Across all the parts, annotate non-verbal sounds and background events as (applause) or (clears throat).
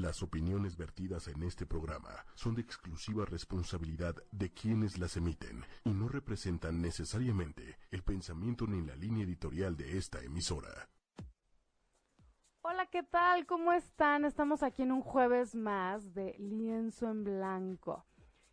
Las opiniones vertidas en este programa son de exclusiva responsabilidad de quienes las emiten y no representan necesariamente el pensamiento ni la línea editorial de esta emisora. Hola, ¿qué tal? ¿Cómo están? Estamos aquí en un jueves más de Lienzo en Blanco.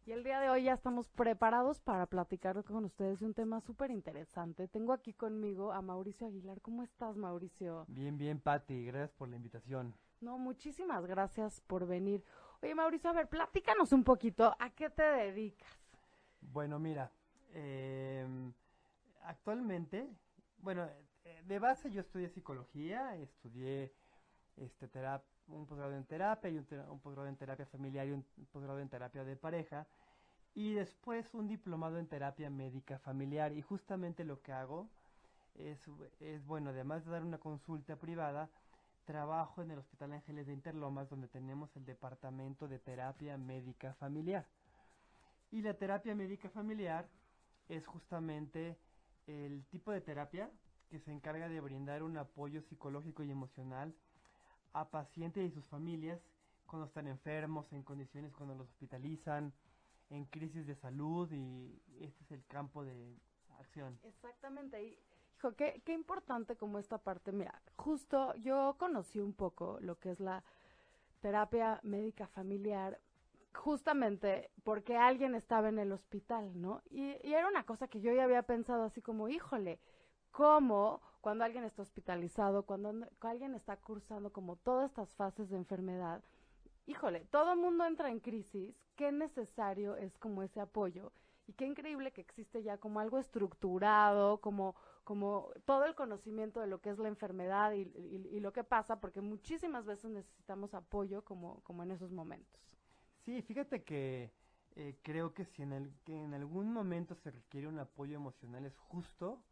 Y el día de hoy ya estamos preparados para platicar con ustedes de un tema súper interesante. Tengo aquí conmigo a Mauricio Aguilar. ¿Cómo estás, Mauricio? Bien, bien, Patti. Gracias por la invitación. No, muchísimas gracias por venir. Oye, Mauricio, a ver, platícanos un poquito. ¿A qué te dedicas? Bueno, mira, em, actualmente, bueno, eh, de base yo estudié psicología, estudié este terapia un posgrado en terapia y un, posgrado en terapia familiar y un posgrado en terapia de pareja y después un diplomado en terapia médica familiar y justamente lo que hago es, es bueno, además de dar una consulta privada, trabajo en el Hospital Ángeles de Interlomas donde tenemos el departamento de terapia médica familiar. Y la terapia médica familiar es justamente el tipo de terapia que se encarga de brindar un apoyo psicológico y emocional a pacientes y sus familias cuando están enfermos, en condiciones cuando los hospitalizan, en crisis de salud y este es el campo de acción. Exactamente. Y, hijo, qué, importante como esta parte. Mira, justo yo conocí un poco lo que es la terapia médica familiar justamente porque alguien estaba en el hospital, ¿no? Y, era una cosa que yo ya había pensado así como, híjole, cómo cuando alguien está hospitalizado, cuando alguien está cursando como todas estas fases de enfermedad, híjole, todo el mundo entra en crisis, qué necesario es como ese apoyo y qué increíble que existe ya como algo estructurado, como, como todo el conocimiento de lo que es la enfermedad y, y, lo que pasa, porque muchísimas veces necesitamos apoyo como, como en esos momentos. Sí, fíjate que eh, creo que si en, el, que en algún momento se requiere un apoyo emocional es justo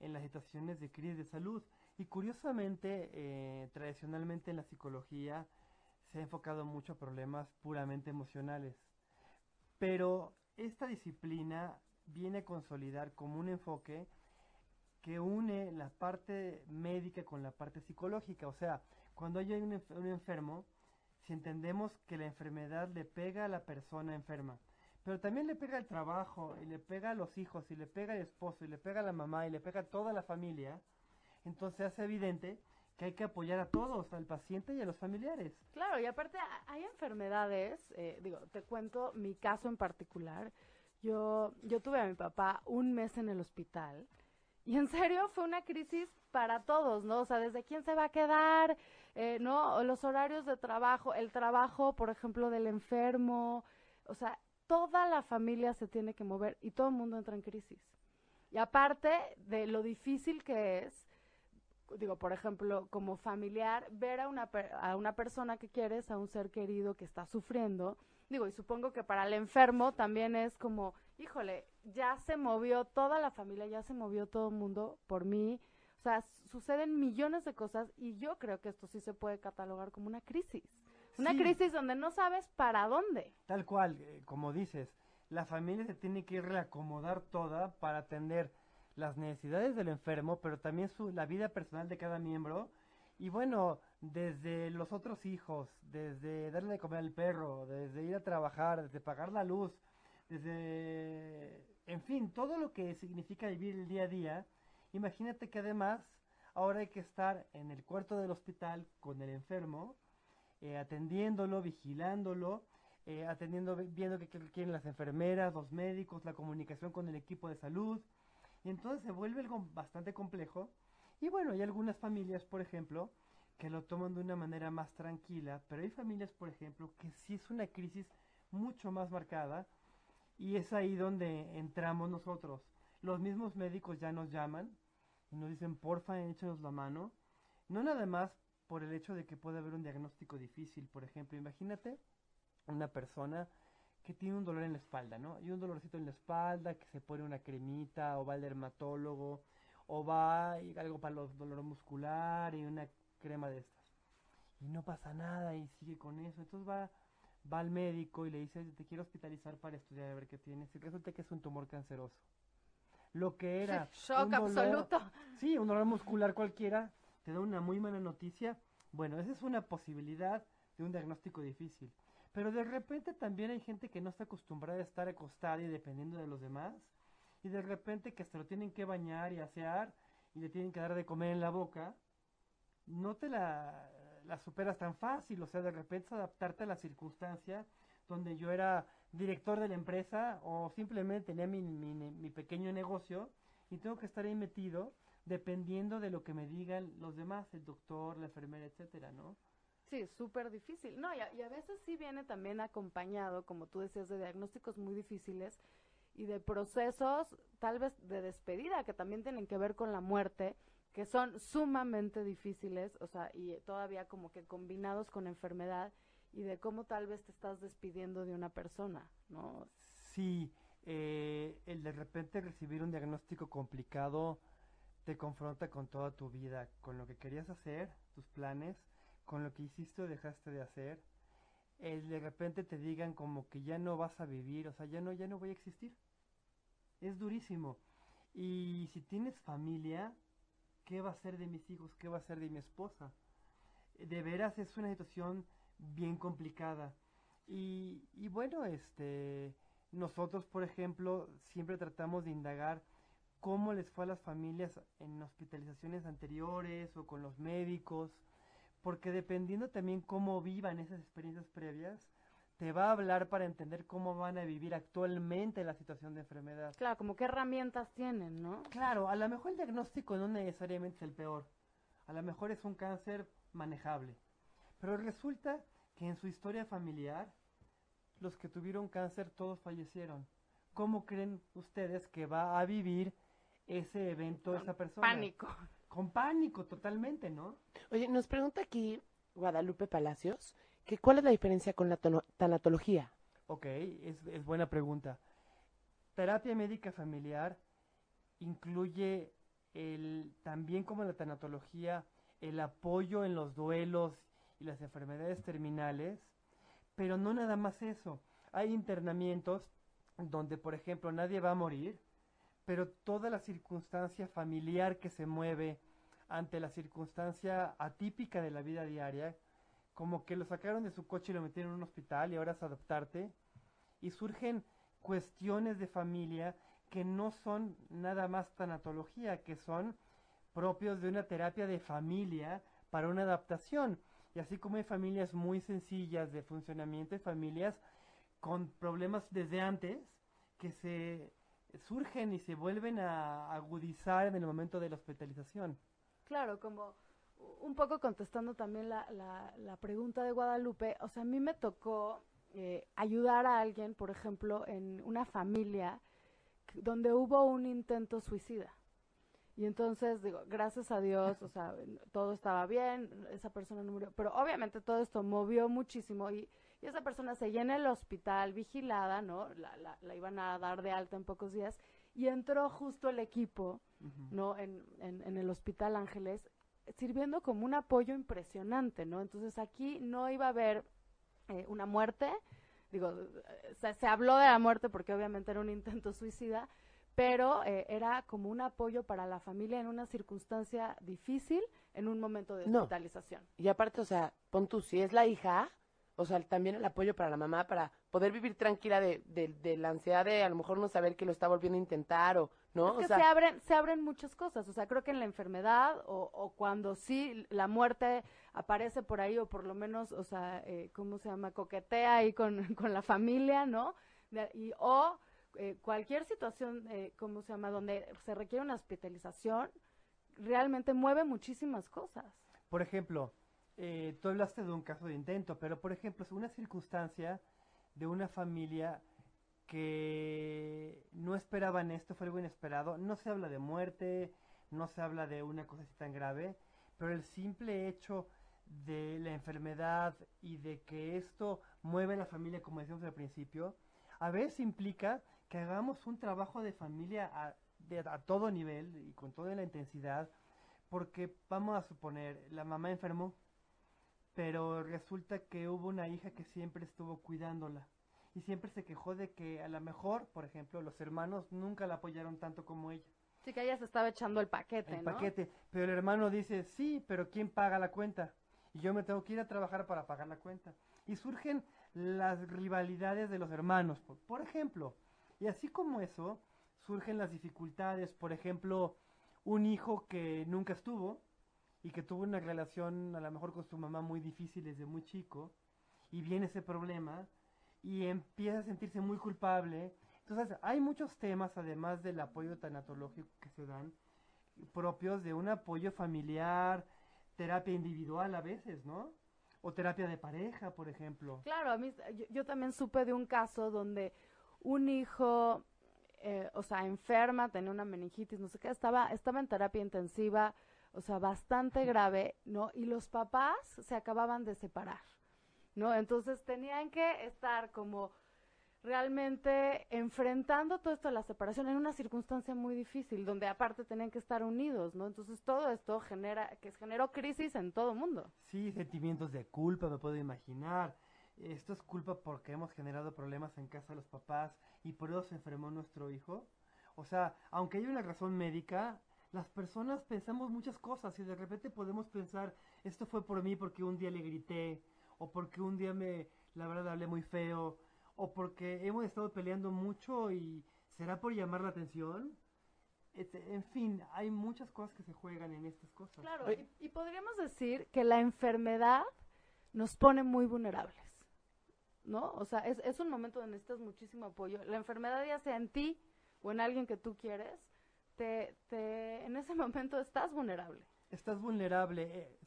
en las situaciones de crisis de salud. Y curiosamente, eh, tradicionalmente en la psicología se ha enfocado mucho a problemas puramente emocionales. Pero esta disciplina viene a consolidar como un enfoque que une la parte médica con la parte psicológica. O sea, cuando hay un, enfermo, si entendemos que la enfermedad le pega a la persona enferma, pero también le pega al trabajo, y le pega a los hijos, y le pega al esposo, y le pega a la mamá, y le pega a toda la familia, entonces hace evidente que hay que apoyar a todos, al paciente y a los familiares. Claro, y aparte hay enfermedades, eh, digo, te cuento mi caso en particular. Yo, yo tuve a mi papá un mes en el hospital y en serio fue una crisis para todos, ¿no? O sea, desde quién se va a quedar, eh, ¿no? Los horarios de trabajo, el trabajo, por ejemplo, del enfermo, o sea, toda la familia se tiene que mover y todo el mundo entra en crisis. Y aparte de lo difícil que es, digo, por ejemplo, como familiar, ver a una, a una persona que quieres, a un ser querido que está sufriendo, digo, y supongo que para el enfermo también es como, híjole, ya se movió toda la familia, ya se movió todo el mundo por mí. O sea, suceden millones de cosas y yo creo que esto sí se puede catalogar como una crisis. Una crisis donde no sabes para dónde. Tal cual, eh, como dices, la familia se tiene que reacomodar toda para atender las necesidades del enfermo, pero también su, la vida personal de cada miembro. Y bueno, desde los otros hijos, desde darle de comer al perro, desde ir a trabajar, desde pagar la luz, desde, en fin, todo lo que significa vivir el día a día. Imagínate que además ahora hay que estar en el cuarto del hospital con el enfermo, eh, atendiéndolo, vigilándolo, eh, atendiendo, viendo qué quieren las enfermeras, los médicos, la comunicación con el equipo de salud. Y entonces se vuelve algo bastante complejo. Y bueno, hay algunas familias, por ejemplo, que lo toman de una manera más tranquila, pero hay familias, por ejemplo, que sí es una crisis mucho más marcada y es ahí donde entramos nosotros. Los mismos médicos ya nos llaman y nos dicen, porfa, échenos la mano. No nada más por el hecho de que puede haber un diagnóstico difícil. Por ejemplo, imagínate una persona que tiene un dolor en la espalda, ¿no? Y un dolorcito en la espalda, que se pone una cremita, o va al dermatólogo, o va y algo para los dolor muscular y una crema de estas. Y no pasa nada y sigue con eso. Entonces va, va al médico y le dice, te quiero hospitalizar para estudiar a ver qué tienes. Y resulta que es un tumor canceroso. Lo que era... (laughs) Shock absoluto. Sí, un dolor muscular cualquiera te da una muy mala noticia, bueno, esa es una posibilidad de un diagnóstico difícil. Pero de repente también hay gente que no está acostumbrada a estar acostada y dependiendo de los demás. Y de repente que se lo tienen que bañar y asear y le tienen que dar de comer en la boca. No te la, la superas tan fácil. O sea, de repente es adaptarte a la circunstancia donde yo era director de la empresa o simplemente tenía mi, mi, mi pequeño negocio y tengo que estar ahí metido dependiendo de lo que me digan los demás, el doctor, la enfermera, etcétera, ¿no? Sí, súper difícil. No, y a, y a, veces sí viene también acompañado, como tú decías, de diagnósticos muy difíciles y de procesos tal vez de despedida que también tienen que ver con la muerte, que son sumamente difíciles, o sea, y todavía como que combinados con enfermedad y de cómo tal vez te estás despidiendo de una persona, ¿no? Sí, eh, el de repente recibir un diagnóstico complicado te confronta con toda tu vida, con lo que querías hacer, tus planes, con lo que hiciste o dejaste de hacer. El de repente te digan como que ya no vas a vivir, o sea, ya no, ya no voy a existir. Es durísimo. Y si tienes familia, ¿qué va a ser de mis hijos? ¿Qué va a ser de mi esposa? De veras es una situación bien complicada. Y, y bueno, este, nosotros, por ejemplo, siempre tratamos de indagar cómo les fue a las familias en hospitalizaciones anteriores o con los médicos, porque dependiendo también cómo vivan esas experiencias previas, te va a hablar para entender cómo van a vivir actualmente la situación de enfermedad. Claro, como qué herramientas tienen, ¿no? Claro, a lo mejor el diagnóstico no necesariamente es el peor, a lo mejor es un cáncer manejable, pero resulta que en su historia familiar, los que tuvieron cáncer todos fallecieron. ¿Cómo creen ustedes que va a vivir ese evento Con esa persona? Pánico. Con pánico, totalmente, ¿no? Oye, nos pregunta aquí Guadalupe Palacios que cuál es la diferencia con la tanatología. Ok, es, es buena pregunta. Terapia médica familiar incluye el, también como la tanatología, el apoyo en los duelos y las enfermedades terminales, pero no nada más eso. Hay internamientos donde, por ejemplo, nadie va a morir, pero toda la circunstancia familiar que se mueve ante la circunstancia atípica de la vida diaria, como que lo sacaron de su coche y lo metieron en un hospital y ahora es adoptarte, y surgen cuestiones de familia que no son nada más tanatología, que son propios de una terapia de familia para una adaptación. Y así como hay familias muy sencillas de funcionamiento, hay familias con problemas desde antes que se surgen y se vuelven a agudizar en el momento de la hospitalización. Claro, como un poco contestando también la, la, la pregunta de Guadalupe, o sea, a mí me tocó eh, ayudar a alguien, por ejemplo, en una familia donde hubo un intento suicida. Y entonces, digo, gracias a Dios, o sea, (laughs) todo estaba bien, esa persona no murió, pero obviamente todo esto movió muchísimo y, y esa persona seguía en el hospital vigilada, ¿no? La, la, la iban a dar de alta en pocos días y entró justo el equipo ¿no? En, en, en el Hospital Ángeles, sirviendo como un apoyo impresionante, ¿no? Entonces aquí no iba a haber eh, una muerte, digo, se, se habló de la muerte porque obviamente era un intento suicida, pero eh, era como un apoyo para la familia en una circunstancia difícil, en un momento de No. hospitalización. Y aparte, o sea, pon tú, si es la hija, o sea, también el apoyo para la mamá, para poder vivir tranquila de, de, de la ansiedad de a lo mejor no saber que lo está volviendo a intentar o, ¿no? Es que o sea, se abren, se abren muchas cosas. O sea, creo que en la enfermedad o, o cuando sí la muerte aparece por ahí o por lo menos, o sea, eh, ¿cómo se llama? Coquetea ahí con, (laughs) con la familia, ¿no? De- y, o eh, cualquier situación, eh, ¿cómo se llama? Donde se requiere una hospitalización, realmente mueve muchísimas cosas. Por ejemplo, eh, tú hablaste de un caso de intento, pero por ejemplo, es una circunstancia de una familia que no esperaban esto, fue algo inesperado. No se habla de muerte, no se habla de una cosa así tan grave, pero el simple hecho de la enfermedad y de que esto mueve a la familia, como decíamos al principio, a veces implica que hagamos un trabajo de familia a, de- a todo nivel y con toda la intensidad, porque vamos a suponer, la mamá enfermó, pero resulta que hubo una hija que siempre estuvo cuidándola y siempre se quejó de que a lo mejor, por ejemplo, los hermanos nunca la apoyaron tanto como ella, Sí que ella se estaba echando el paquete, el ¿no? paquete, pero el hermano dice, sí, pero ¿quién paga la cuenta? y yo me tengo que ir a trabajar para pagar la cuenta. Y surgen las rivalidades de los hermanos, por, por ejemplo. Y así como eso, surgen las dificultades, por ejemplo, un hijo que nunca estuvo y que tuvo una relación a lo mejor con su mamá muy difícil desde muy chico, y viene ese problema y empieza a sentirse muy culpable. Entonces, hay muchos temas, además del apoyo tanatológico que se dan, propios de un apoyo familiar, terapia individual a veces, ¿no? O terapia de pareja, por ejemplo. Claro, a mí, yo, yo también supe de un caso donde un hijo, eh, o sea, enferma, tenía una meningitis, no sé qué, estaba, estaba en terapia intensiva, o sea, bastante grave, ¿no? Y los papás se acababan de separar, ¿no? Entonces tenían que estar como realmente enfrentando todo esto de la separación en una circunstancia muy difícil, donde aparte tenían que estar unidos, ¿no? Entonces todo esto genera, que generó crisis en todo el mundo. Sí, sentimientos de culpa, me puedo imaginar. Esto es culpa porque hemos generado problemas en casa de los papás y por eso se enfermó nuestro hijo. O sea, aunque hay una razón médica, las personas pensamos muchas cosas y de repente podemos pensar, esto fue por mí porque un día le grité, o porque un día me, la verdad, hablé muy feo, o porque hemos estado peleando mucho y será por llamar la atención. Este, en fin, hay muchas cosas que se juegan en estas cosas. Claro, y, y podríamos decir que la enfermedad nos pone muy vulnerables. ¿no? O sea, es, es un momento donde necesitas muchísimo apoyo. La enfermedad, ya sea en ti o en alguien que tú quieres, te, te, en ese (laughs) momento estás vulnerable. Estás vulnerable. eh,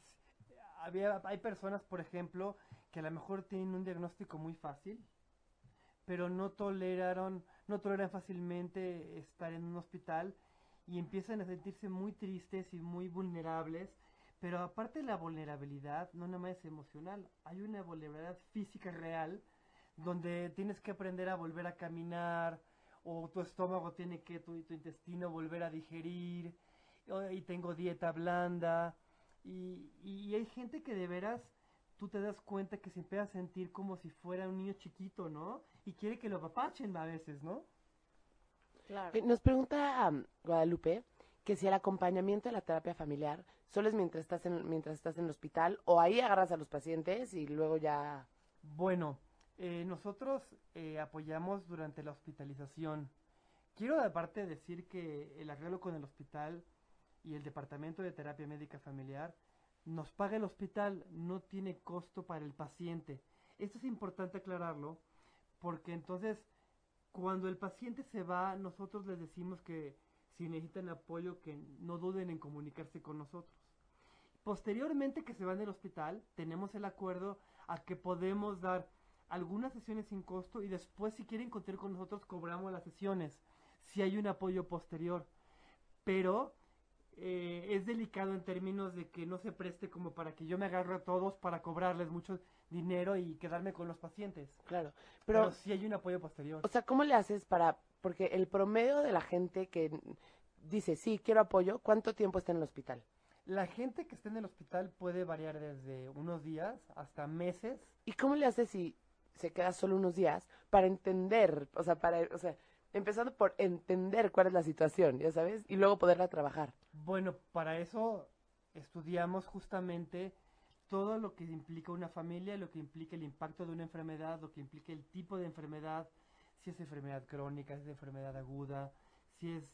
había, hay personas, por ejemplo, que a lo mejor tienen un diagnóstico muy fácil, pero no toleraron, no toleran fácilmente estar en un hospital y empiezan a sentirse muy tristes y muy vulnerables. Pero aparte de la vulnerabilidad, no nada más es emocional, hay una vulnerabilidad física real donde tienes que aprender a volver a caminar o tu estómago tiene que, tu, tu intestino volver a digerir y tengo dieta blanda y, y hay gente que de veras tú te das cuenta que se empieza a sentir como si fuera un niño chiquito, ¿no? Y quiere que lo apapachen a veces, ¿no? Claro. Eh, Nos pregunta um, Guadalupe que si el acompañamiento de la terapia familiar solo es mientras estás en, mientras estás en el hospital o ahí agarras a los pacientes y luego ya... Bueno, eh, nosotros eh, apoyamos durante la hospitalización. Quiero aparte decir que el arreglo con el hospital y el departamento de terapia médica familiar nos paga el hospital, no tiene costo para el paciente. Esto es importante aclararlo porque entonces cuando el paciente se va, nosotros les decimos que si necesitan apoyo que no duden en comunicarse con nosotros. Posteriormente que se van del hospital, tenemos el acuerdo a que podemos dar algunas sesiones sin costo y después si quieren contar con nosotros cobramos las sesiones, si hay un apoyo posterior. Pero eh, es delicado en términos de que no se preste como para que yo me agarre a todos para cobrarles mucho dinero y quedarme con los pacientes. Claro, Pero, pero, sí hay un apoyo posterior. o sea, ¿cómo le haces para...? Porque el promedio de la gente que dice, sí, quiero apoyo, ¿cuánto tiempo está en el hospital? La gente que está en el hospital puede variar desde unos días hasta meses. ¿Y cómo le haces si se queda solo unos días para entender, o sea, para, o sea, empezando por entender cuál es la situación, ya sabes, y luego poderla trabajar? Bueno, para eso estudiamos justamente todo lo que implica una familia, lo que implica el impacto de una enfermedad, lo que implica el tipo de enfermedad, si es enfermedad crónica, si es enfermedad aguda, si es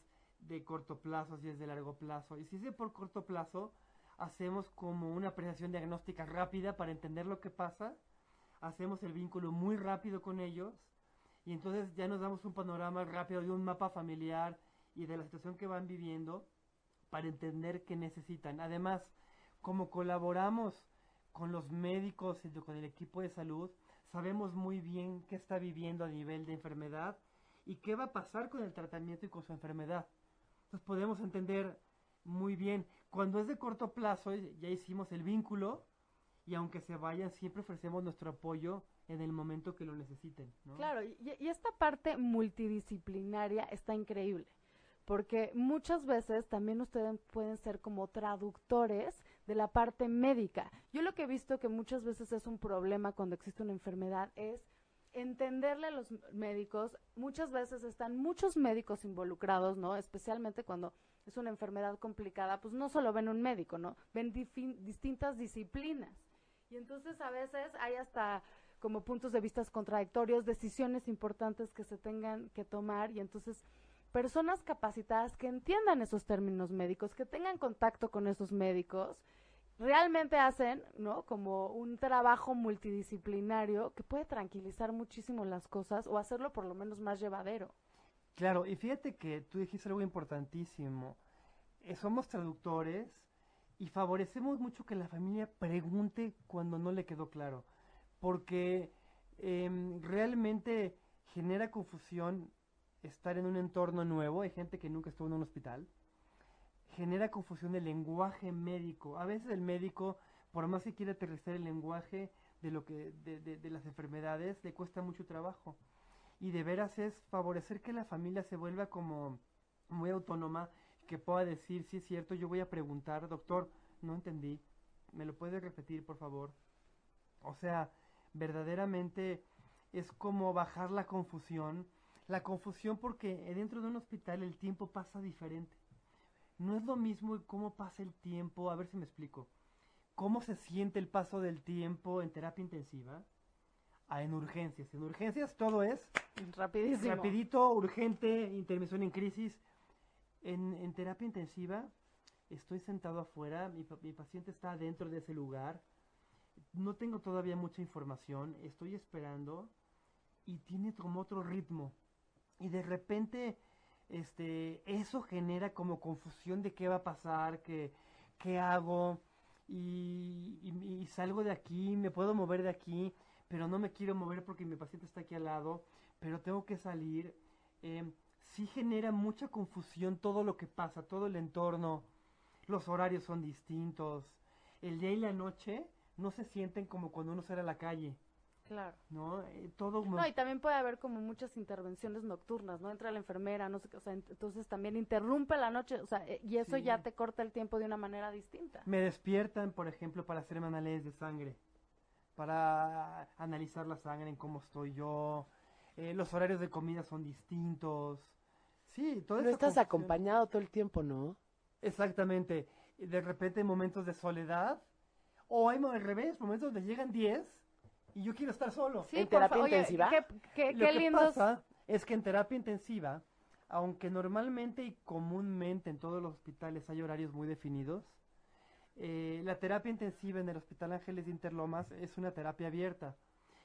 de corto plazo, si es de largo plazo. Y si es de por corto plazo, hacemos como una apreciación diagnóstica rápida para entender lo que pasa, hacemos el vínculo muy rápido con ellos y entonces ya nos damos un panorama rápido de un mapa familiar y de la situación que van viviendo para entender qué necesitan. Además, como colaboramos con los médicos y con el equipo de salud, sabemos muy bien qué está viviendo a nivel de enfermedad y qué va a pasar con el tratamiento y con su enfermedad. Entonces podemos entender muy bien. Cuando es de corto plazo, ya hicimos el vínculo y aunque se vayan, siempre ofrecemos nuestro apoyo en el momento que lo necesiten. ¿no? Claro, y, y esta parte multidisciplinaria está increíble, porque muchas veces también ustedes pueden ser como traductores de la parte médica. Yo lo que he visto que muchas veces es un problema cuando existe una enfermedad es entenderle a los médicos, muchas veces están muchos médicos involucrados, ¿no? Especialmente cuando es una enfermedad complicada, pues no solo ven un médico, ¿no? Ven distintas disciplinas. Y entonces a veces hay hasta como puntos de vista contradictorios, decisiones importantes que se tengan que tomar y entonces personas capacitadas que entiendan esos términos médicos, que tengan contacto con esos médicos, realmente hacen, ¿no? Como un trabajo multidisciplinario que puede tranquilizar muchísimo las cosas o hacerlo por lo menos más llevadero. Claro, y fíjate que tú dijiste algo importantísimo. Eh, somos traductores y favorecemos mucho que la familia pregunte cuando no le quedó claro, porque em, realmente genera confusión estar en un entorno nuevo, hay gente que nunca estuvo en un hospital, genera confusión el lenguaje médico. A veces el médico, por más que quiera aterrizar el lenguaje de lo que de, de, las enfermedades, le cuesta mucho trabajo. Y de veras es favorecer que la familia se vuelva como muy autónoma, que pueda decir, sí es cierto, yo voy a preguntar, doctor, no entendí, ¿me lo puede repetir, por favor? O sea, verdaderamente es como bajar la confusión, la confusión porque dentro de un hospital el tiempo pasa diferente no es lo mismo cómo pasa el tiempo, a ver si me explico, cómo se siente el paso del tiempo en terapia intensiva a en urgencias. En urgencias todo es rapidísimo. Rapidito, urgente, intervención en crisis. En, terapia intensiva estoy sentado afuera, mi, mi paciente está dentro de ese lugar, no tengo todavía mucha información, estoy esperando y tiene como otro ritmo. Y de repente este, eso genera como confusión de qué va a pasar, qué, qué hago, y, salgo de aquí, me puedo mover de aquí, pero no me quiero mover porque mi paciente está aquí al lado, pero tengo que salir. Eh, sí genera mucha confusión todo lo que pasa, todo el entorno, los horarios son distintos, el día y la noche no se sienten como cuando uno sale a la calle. Claro. ¿No? Eh, todo... No, y también puede haber como muchas intervenciones nocturnas, ¿no? Entra la enfermera, no sé qué, o sea, entonces también interrumpe la noche, o sea, eh, y eso ya te corta el tiempo de una manera distinta. Me despiertan, por ejemplo, para hacerme análisis de sangre, para analizar la sangre en cómo estoy yo, eh, los horarios de comida son distintos. Sí, todo No estás acompañado todo el tiempo, ¿no? Exactamente. De repente momentos de soledad, o hay al revés, momentos donde llegan 10 y yo quiero estar solo. ¿En terapia intensiva? qué, Lo que pasa es que en terapia intensiva, aunque normalmente y comúnmente en todos los hospitales hay horarios muy definidos, eh, la terapia intensiva en el Hospital Ángeles de Interlomas es una terapia abierta.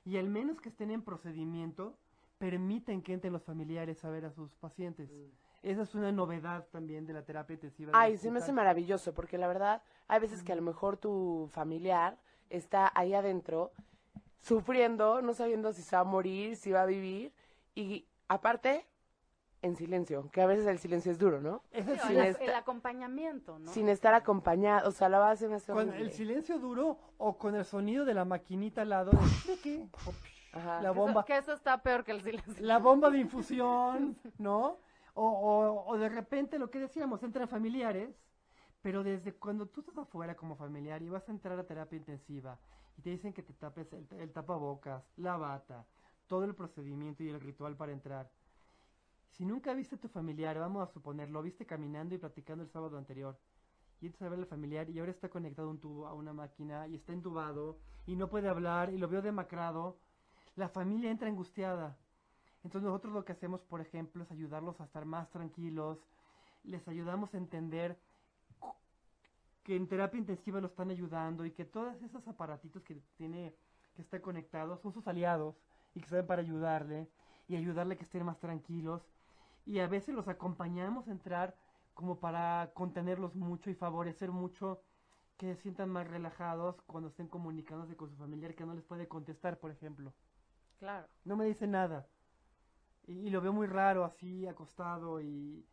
Y al menos que estén en procedimiento, permiten que entren los familiares a ver a sus pacientes. Mm. Esa es una novedad también de la terapia intensiva. Ay, se me hace maravilloso, porque la verdad, hay veces que a lo mejor tu familiar está ahí adentro sufriendo, no sabiendo si se va a morir, si va a vivir, y aparte, en silencio, que a veces el silencio es duro, ¿no? Es el, acompañamiento, ¿no? Sin estar acompañado, o sea, la base me hace Con el silencio duro o con el sonido de la maquinita al lado, ¿de qué? La bomba. Que eso, está peor que el silencio. La bomba de infusión, ¿no? O, o, de repente lo que decíamos, entran familiares, pero desde cuando tú estás afuera como familiar y vas a entrar a terapia intensiva y te dicen que te tapes el, tapabocas, la bata, todo el procedimiento y el ritual para entrar. Si nunca viste a tu familiar, vamos a suponer, lo viste caminando y platicando el sábado anterior, y entonces a ver al familiar y ahora está conectado un tubo a una máquina y está entubado y no puede hablar y lo veo demacrado, la familia entra angustiada. Entonces nosotros lo que hacemos, por ejemplo, es ayudarlos a estar más tranquilos, les ayudamos a entender que en terapia intensiva lo están ayudando y que todos esos aparatitos que tiene, que está conectado, son sus aliados y que saben para ayudarle y ayudarle a que estén más tranquilos. Y a veces los acompañamos a entrar como para contenerlos mucho y favorecer mucho que se sientan más relajados cuando estén comunicándose con su familiar que no les puede contestar, por ejemplo. Claro. No me dice nada. Y, y lo veo muy raro así, acostado y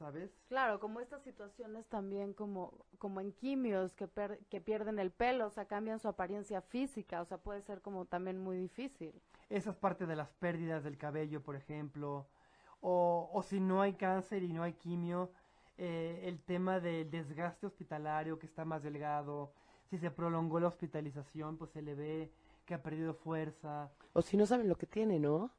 ¿sabes? Claro, como estas situaciones también como, como en quimios que, que pierden el pelo, o sea, cambian su apariencia física, o sea, puede ser como también muy difícil. Esa es parte de las pérdidas del cabello, por ejemplo, o, o si no hay cáncer y no hay quimio, eh, el tema del desgaste hospitalario, que está más delgado, si se prolongó la hospitalización, pues se le ve que ha perdido fuerza. O si no saben lo que tiene, ¿no?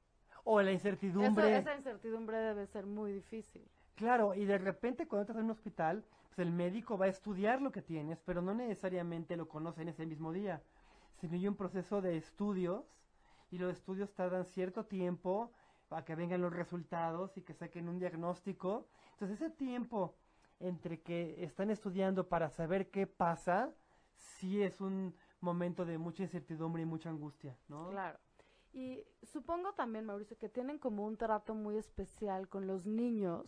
O la incertidumbre. esa incertidumbre debe ser muy difícil Claro, y de repente cuando estás en un hospital, pues el médico va a estudiar lo que tienes, pero no necesariamente lo conoce en ese mismo día, sino hay un proceso de estudios y los estudios tardan cierto tiempo para que vengan los resultados y que saquen un diagnóstico. Entonces ese tiempo entre que están estudiando para saber qué pasa, sí es un momento de mucha incertidumbre y mucha angustia, ¿no? Claro. Y supongo también, Mauricio, que tienen como un trato muy especial con los niños,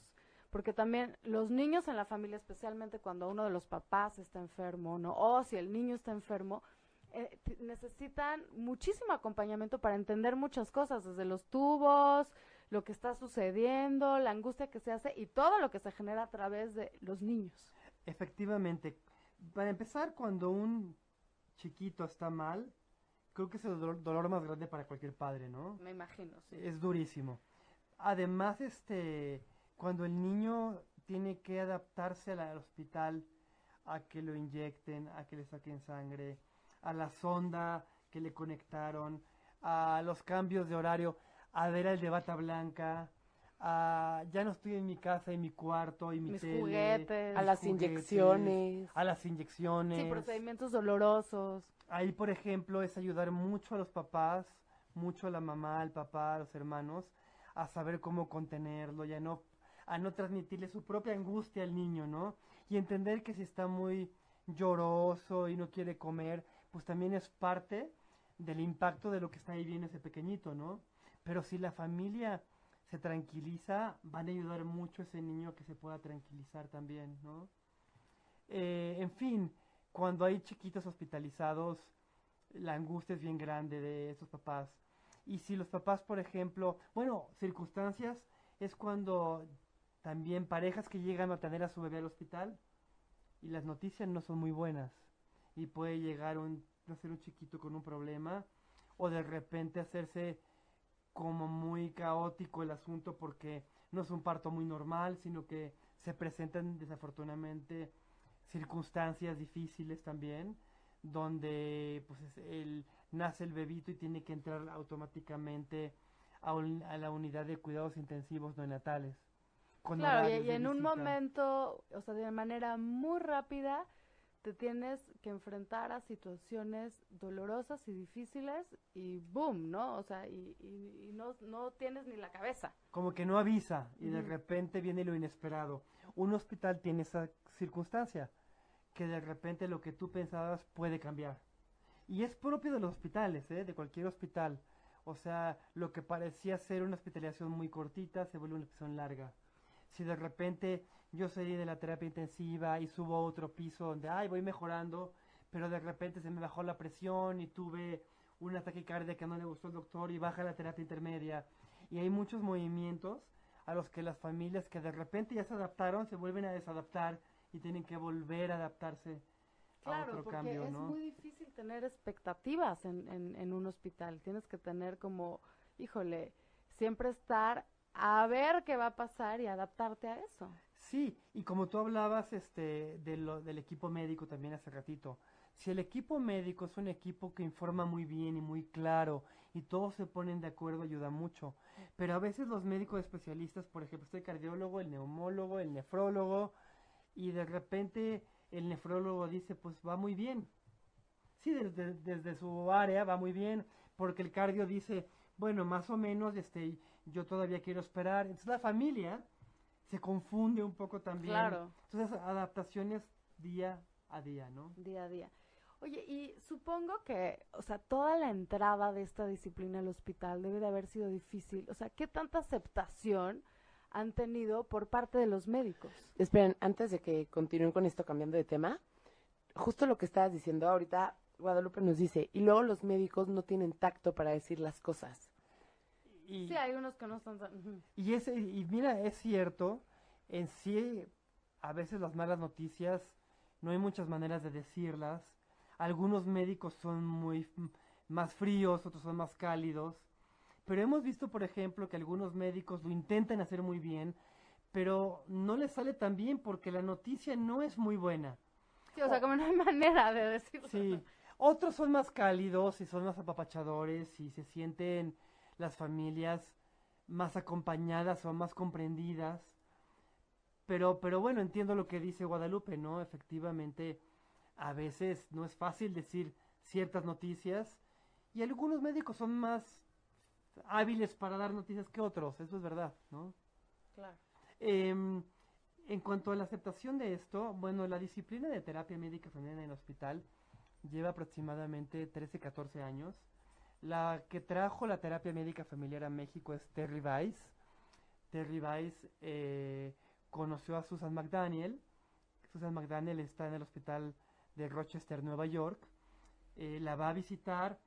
porque también los niños en la familia, especialmente cuando uno de los papás está enfermo, ¿no? O si el niño está enfermo, eh, necesitan muchísimo acompañamiento para entender muchas cosas, desde los tubos, lo que está sucediendo, la angustia que se hace y todo lo que se genera a través de los niños. Efectivamente. Para empezar, cuando un chiquito está mal, creo que es el dolor, dolor, más grande para cualquier padre, ¿no? Me imagino, sí. Es durísimo. Además, este, cuando el niño tiene que adaptarse al hospital, a que lo inyecten, a que le saquen sangre, a la sonda que le conectaron, a los cambios de horario, a ver el de bata blanca, a ya no estoy en mi casa, en mi cuarto, y mi mis tele, juguetes, A las juguetes, inyecciones. a las inyecciones. sí, procedimientos dolorosos. Ahí, por ejemplo, es ayudar mucho a los papás, mucho a la mamá, al papá, a los hermanos, a saber cómo contenerlo, ya no, a no transmitirle su propia angustia al niño, ¿no? Y entender que si está muy lloroso y no quiere comer, pues también es parte del impacto de lo que está viviendo ese pequeñito, ¿no? Pero si la familia se tranquiliza, van a ayudar mucho a ese niño que se pueda tranquilizar también, ¿no? Eh, en fin, cuando hay chiquitos hospitalizados, la angustia es bien grande de esos papás. Y si los papás, por ejemplo, bueno, circunstancias es cuando también parejas que llegan a tener a su bebé al hospital y las noticias no son muy buenas y puede llegar un nacer un chiquito con un problema o de repente hacerse como muy caótico el asunto porque no es un parto muy normal, sino que se presentan desafortunadamente circunstancias difíciles también, donde pues es el, nace el bebito y tiene que entrar automáticamente a, un- a la unidad de cuidados intensivos neonatales. con Claro, y, en un momento, o sea, de manera muy rápida, te tienes que enfrentar a situaciones dolorosas y difíciles y boom, ¿no? O sea, y, y- y no, no tienes ni la cabeza. como que no avisa y de repente viene lo inesperado. Un hospital tiene esa circunstancia, que de repente lo que tú pensabas puede cambiar. Y es propio de los hospitales, ¿eh? de cualquier hospital. O sea, lo que parecía ser una hospitalización muy cortita se vuelve una hospitalización larga. Si de repente yo salí de la terapia intensiva y subo a otro piso donde, ay, voy mejorando, pero de repente se me bajó la presión y tuve un ataque cardíaco que no le gustó al doctor y baja la terapia intermedia. Y hay muchos movimientos a los que las familias que de repente ya se adaptaron se vuelven a desadaptar y tienen que volver a adaptarse a Claro, otro porque cambio, es ¿no? muy difícil tener expectativas en, en, en un hospital. Tienes que tener como, híjole, siempre estar a ver qué va a pasar y adaptarte a eso. Sí, y como tú hablabas este, del equipo médico también hace ratito, si el equipo médico es un equipo que informa muy bien y muy claro y todos se ponen de acuerdo, ayuda mucho. Pero a veces los médicos especialistas, por ejemplo, está el cardiólogo, el neumólogo, el nefrólogo, y de repente el nefrólogo dice, pues va muy bien. Sí, desde, desde su área va muy bien, porque el cardio dice, bueno, más o menos, este, yo todavía quiero esperar. Entonces la familia se confunde un poco también. Claro. Entonces adaptaciones día a día, ¿no? día a día. Oye, y supongo que, o sea, toda la entrada de esta disciplina al hospital debe de haber sido difícil. O sea, ¿qué tanta aceptación han tenido por parte de los médicos? Esperen, antes de que continúen con esto cambiando de tema, justo lo que estabas diciendo ahorita, Guadalupe nos dice, y luego los médicos no tienen tacto para decir las cosas. Y, Sí, hay unos que no están... tan- y, ese, y mira, es cierto, en sí, a veces las malas noticias, no hay muchas maneras de decirlas. Algunos médicos son muy más fríos, otros son más cálidos. Pero hemos visto, por ejemplo, que algunos médicos lo intentan hacer muy bien, pero no les sale tan bien porque la noticia no es muy buena. Sí, o sea, como no hay (laughs) manera de decirlo. Sí, otros son más cálidos y son más apapachadores y se sienten las familias más acompañadas o más comprendidas. Pero, pero bueno, entiendo lo que dice Guadalupe, ¿no? Efectivamente, a veces no es fácil decir ciertas noticias y algunos médicos son más hábiles para dar noticias que otros, eso es verdad, ¿no? Claro. Em, en cuanto a la aceptación de esto, bueno, la disciplina de terapia médica femenina en el hospital lleva aproximadamente 13, 14 años. La que trajo la terapia médica familiar a México es Terry Weiss. Terry Weiss eh, conoció a Susan McDaniel. Susan McDaniel está en el hospital de Rochester, Nueva York. Eh, la va a visitar,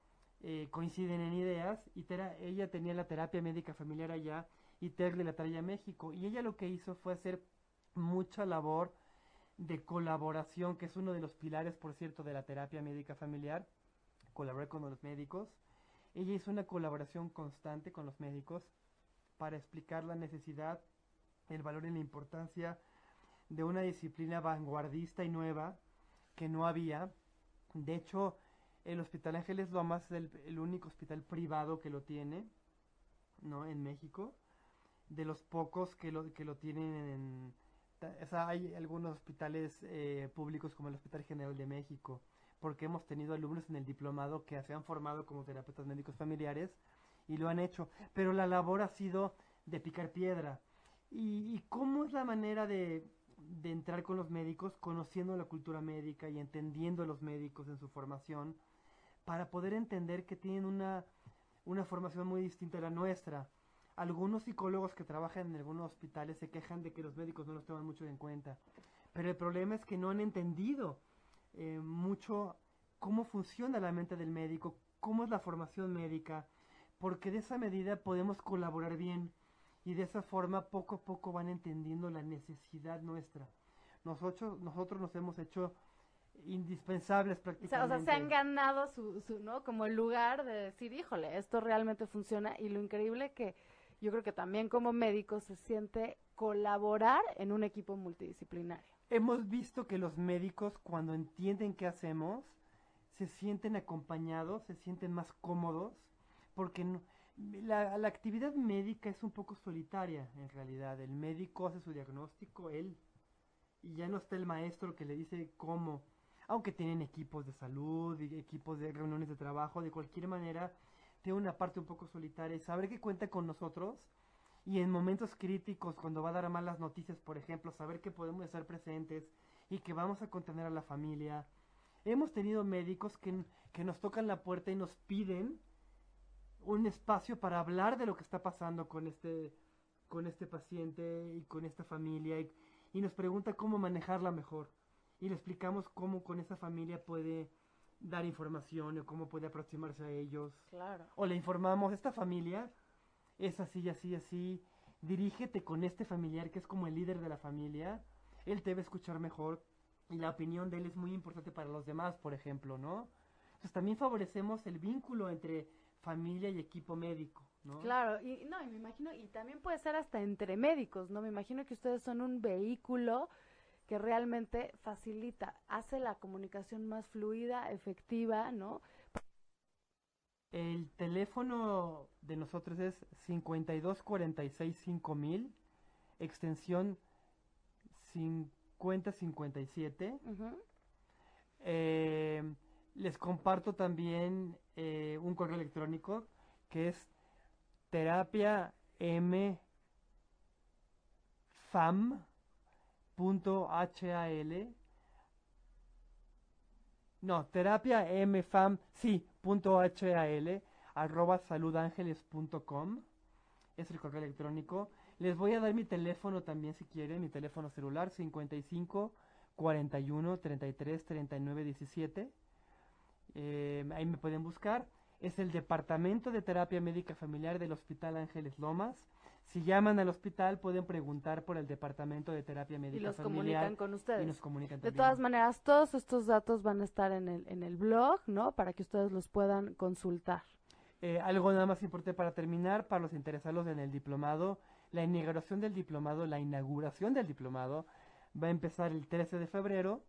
eh, coinciden en ideas y ella tenía la terapia médica familiar allá y Terry la traía a México. Y ella lo que hizo fue hacer mucha labor de colaboración, que es uno de los pilares, por cierto, de la terapia médica familiar. Colaboré con los médicos. Ella hizo una colaboración constante con los médicos para explicar la necesidad, el valor y la importancia de una disciplina vanguardista y nueva que no había. De hecho, el Hospital Ángeles Lomas es el, el único hospital privado que lo tiene, ¿no? En México. De los pocos que lo, que lo tienen en, hay algunos hospitales eh, públicos como el Hospital General de México, porque hemos tenido alumnos en el diplomado que se han formado como terapeutas médicos familiares y lo han hecho, pero la labor ha sido de picar piedra. ¿Y, cómo es la manera de, de, entrar con los médicos, conociendo la cultura médica y entendiendo a los médicos en su formación, para poder entender que tienen una, una formación muy distinta a la nuestra? Algunos psicólogos que trabajan en algunos hospitales se quejan de que los médicos no los toman mucho en cuenta. Pero el problema es que no han entendido eh, mucho cómo funciona la mente del médico, cómo es la formación médica, porque de esa medida podemos colaborar bien y de esa forma poco a poco van entendiendo la necesidad nuestra. Nosotros, nosotros nos hemos hecho indispensables prácticamente. O sea, se han ganado su, su, ¿no? Como el lugar de decir, híjole, esto realmente funciona y lo increíble que yo creo que también como médico se siente colaborar en un equipo multidisciplinario. Hemos visto que los médicos cuando entienden qué hacemos, se sienten acompañados, se sienten más cómodos, porque la, la, actividad médica es un poco solitaria en realidad. El médico hace su diagnóstico, él, y ya no está el maestro que le dice cómo. Aunque tienen equipos de salud, y equipos de reuniones de trabajo, de cualquier manera, tiene una parte un poco solitaria saber que cuenta con nosotros y en momentos críticos, cuando va a dar malas noticias, por ejemplo, saber que podemos estar presentes y que vamos a contener a la familia. Hemos tenido médicos que, que nos tocan la puerta y nos piden un espacio para hablar de lo que está pasando con este, con este paciente y con esta familia y, y nos pregunta cómo manejarla mejor. Y le explicamos cómo con esa familia puede dar información o cómo puede aproximarse a ellos. Claro. O le informamos, esta familia es así, así, así, dirígete con este familiar que es como el líder de la familia, él te va a escuchar mejor y la opinión de él es muy importante para los demás, por ejemplo, ¿no? Entonces también favorecemos el vínculo entre familia y equipo médico, ¿no? Claro, y no, y me imagino, y también puede ser hasta entre médicos, ¿no? Me imagino que ustedes son un vehículo que realmente facilita, hace la comunicación más fluida, efectiva, ¿no? El teléfono de nosotros es 52465000, extensión 5057. eh, les comparto también eh, un correo electrónico que es terapia m fam punto HAL. No, terapia mfam, sí, HAL, arroba saludangeles.com. Es el correo electrónico. Les voy a dar mi teléfono también si quieren, mi teléfono celular 55 41 33 39 17. ahí me pueden buscar. Es el Departamento de Terapia Médica Familiar del Hospital Ángeles Lomas. Si llaman al hospital pueden preguntar por el departamento de terapia médica y los familiar comunican con ustedes. Y nos comunican de todas maneras, todos estos datos van a estar en el, en el blog, ¿no? Para que ustedes los puedan consultar. Eh, algo nada más importante para terminar, para los interesados en el diplomado, la inauguración del diplomado, la inauguración del diplomado va a empezar el 13 de febrero.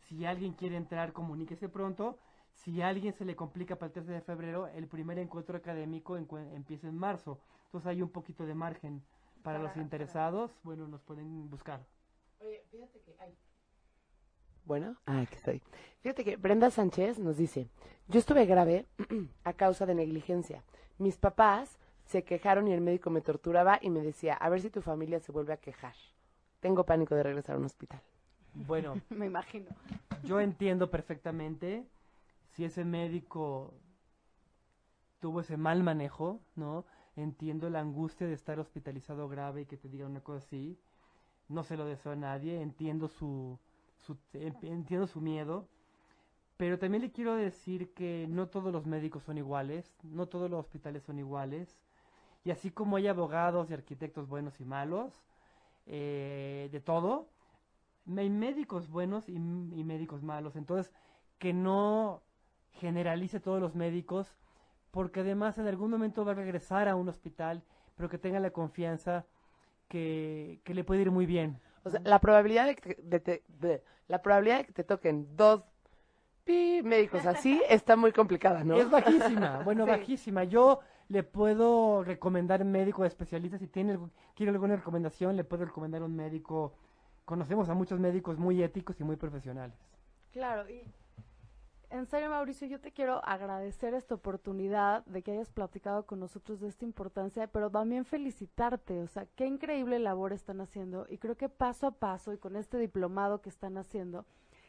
Si alguien quiere entrar, comuníquese pronto. Si a alguien se le complica para el 13 de febrero, el primer encuentro académico empieza en marzo. Entonces hay un poquito de margen Para los Para- interesados, bueno, nos pueden buscar. Oye, fíjate que hay. Bueno, ah, aquí estoy. Fíjate que Brenda Sánchez nos dice, yo estuve grave (clears throat) a causa de negligencia. Mis papás se quejaron y el médico me torturaba y me decía, a ver si tu familia se vuelve a quejar. Tengo pánico de regresar a un hospital. Bueno, (laughs) Me imagino. yo entiendo perfectamente si ese médico tuvo ese mal manejo, ¿no? Entiendo la angustia de estar hospitalizado grave y que te diga una cosa así. No se lo deseo a nadie, entiendo su, en- entiendo su miedo, pero también le quiero decir que no todos los médicos son iguales, no todos los hospitales son iguales, y así como hay abogados y arquitectos buenos y malos, eh, de todo, hay médicos buenos y médicos malos. Entonces, que no generalice todos los médicos, porque además en algún momento va a regresar a un hospital, pero que tenga la confianza que, que le puede ir muy bien. O sea, la probabilidad de que te, de te- de- la probabilidad de que te toquen dos pi médicos así (laughs) está muy complicada, ¿no? Es bajísima, bueno, (laughs) Sí. bajísima. Yo le puedo recomendar médico especialista, si tiene, quiere alguna recomendación, le puedo recomendar un médico. Conocemos a muchos médicos muy éticos y muy profesionales. Claro, y en serio, Mauricio, yo te quiero agradecer esta oportunidad de que hayas platicado con nosotros de esta importancia, pero también felicitarte, o sea, qué increíble labor están haciendo y creo que paso a paso y con este diplomado que están haciendo,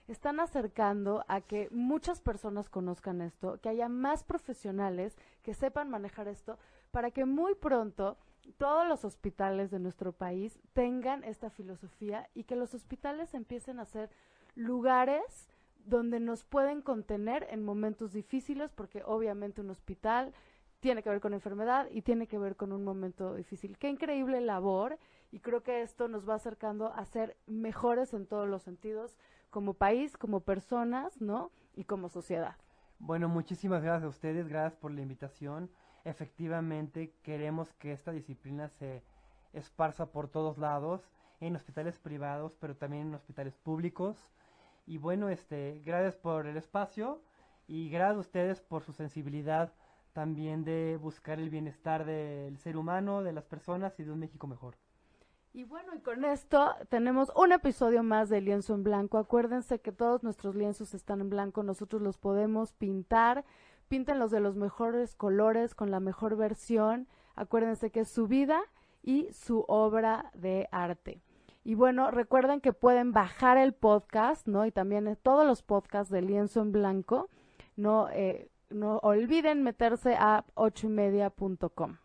están acercando a que muchas personas conozcan esto, que haya más profesionales que sepan manejar esto, para que muy pronto todos los hospitales de nuestro país tengan esta filosofía y que los hospitales empiecen a ser lugares donde nos pueden contener en momentos difíciles, porque obviamente un hospital tiene que ver con enfermedad y tiene que ver con un momento difícil. Qué increíble labor y creo que esto nos va acercando a ser mejores en todos los sentidos, como país, como personas, ¿no? Y como sociedad. Bueno, muchísimas gracias a ustedes, gracias por la invitación. Efectivamente, queremos que esta disciplina se esparza por todos lados, en hospitales privados, pero también en hospitales públicos. Y bueno, este, gracias por el espacio y gracias a ustedes por su sensibilidad también de buscar el bienestar del ser humano, de las personas y de un México mejor. Y bueno, y con esto tenemos un episodio más de Lienzo en Blanco. Acuérdense que todos nuestros lienzos están en blanco, nosotros los podemos pintar. Píntenlos de los mejores colores, con la mejor versión. Acuérdense que es su vida y su obra de arte. Y bueno, recuerden que pueden bajar el podcast, ¿no? Y también eh, todos los podcasts de Lienzo en Blanco. No, eh, no olviden meterse a ochoymedia.com.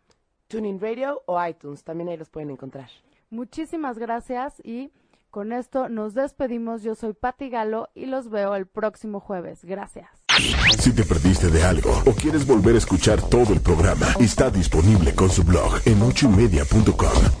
TuneIn Radio o iTunes, también ahí los pueden encontrar. Muchísimas gracias y con esto nos despedimos. Yo soy Patti Galo y los veo el próximo jueves. Gracias. Si te perdiste de algo o quieres volver a escuchar todo el programa, está disponible con su blog en ochoymedia.com.